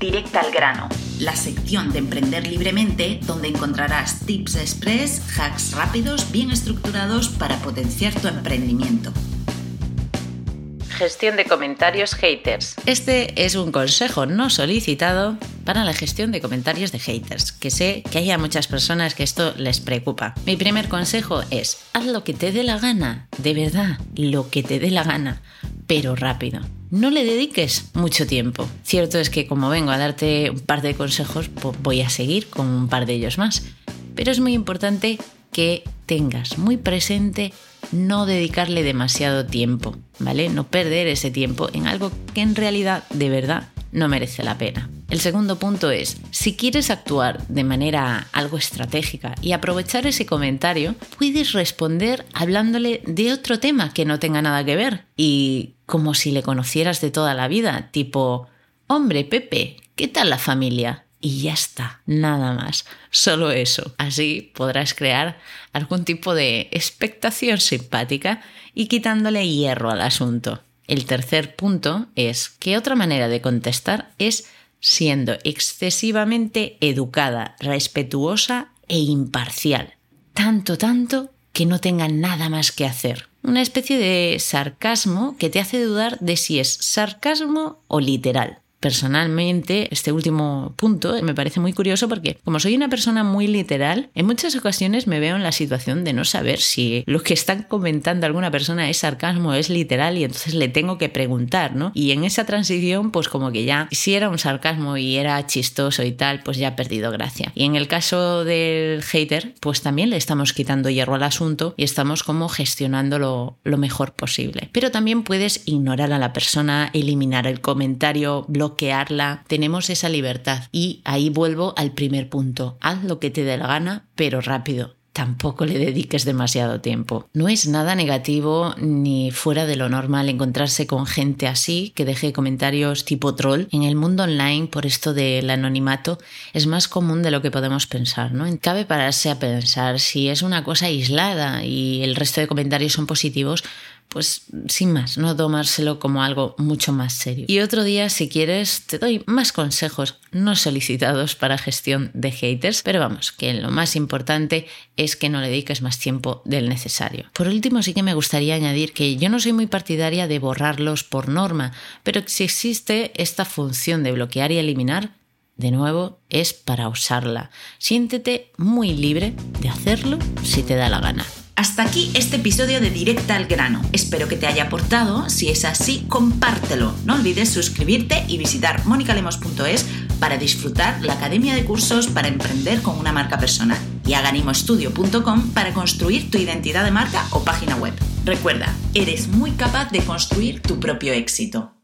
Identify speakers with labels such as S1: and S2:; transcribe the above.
S1: Directa al grano, la sección de Emprender Libremente donde encontrarás tips express, hacks rápidos, bien estructurados para potenciar tu emprendimiento.
S2: Gestión de comentarios haters. Este es un consejo no solicitado para la gestión de comentarios de haters, que sé que hay a muchas personas que esto les preocupa. Mi primer consejo es, haz lo que te dé la gana, de verdad, lo que te dé la gana, pero rápido no le dediques mucho tiempo. Cierto es que como vengo a darte un par de consejos, voy a seguir con un par de ellos más. Pero es muy importante que tengas muy presente no dedicarle demasiado tiempo, ¿vale? No perder ese tiempo en algo que en realidad de verdad no merece la pena. El segundo punto es, si quieres actuar de manera algo estratégica y aprovechar ese comentario, puedes responder hablándole de otro tema que no tenga nada que ver y como si le conocieras de toda la vida, tipo, hombre, Pepe, ¿qué tal la familia? Y ya está, nada más, solo eso. Así podrás crear algún tipo de expectación simpática y quitándole hierro al asunto. El tercer punto es que otra manera de contestar es siendo excesivamente educada, respetuosa e imparcial. Tanto, tanto que no tenga nada más que hacer. Una especie de sarcasmo que te hace dudar de si es sarcasmo o literal personalmente, este último punto me parece muy curioso porque como soy una persona muy literal, en muchas ocasiones me veo en la situación de no saber si lo que están comentando alguna persona es sarcasmo o es literal y entonces le tengo que preguntar, ¿no? Y en esa transición, pues como que ya, si era un sarcasmo y era chistoso y tal, pues ya ha perdido gracia. Y en el caso del hater, pues también le estamos quitando hierro al asunto y estamos como gestionándolo lo mejor posible. Pero también puedes ignorar a la persona, eliminar el comentario, bloquear tenemos esa libertad. Y ahí vuelvo al primer punto, haz lo que te dé la gana, pero rápido. Tampoco le dediques demasiado tiempo. No es nada negativo ni fuera de lo normal encontrarse con gente así que deje comentarios tipo troll. En el mundo online, por esto del anonimato, es más común de lo que podemos pensar, ¿no? Cabe pararse a pensar si es una cosa aislada y el resto de comentarios son positivos, pues sin más, no tomárselo como algo mucho más serio. Y otro día, si quieres, te doy más consejos no solicitados para gestión de haters, pero vamos, que lo más importante es que no le dediques más tiempo del necesario. Por último, sí que me gustaría añadir que yo no soy muy partidaria de borrarlos por norma, pero si existe esta función de bloquear y eliminar, de nuevo, es para usarla. Siéntete muy libre de hacerlo si te da la gana.
S1: Hasta aquí este episodio de Directa al Grano. Espero que te haya aportado. Si es así, compártelo. No olvides suscribirte y visitar monicalemos.es para disfrutar la academia de cursos para emprender con una marca personal y aganimostudio.com para construir tu identidad de marca o página web. Recuerda, eres muy capaz de construir tu propio éxito.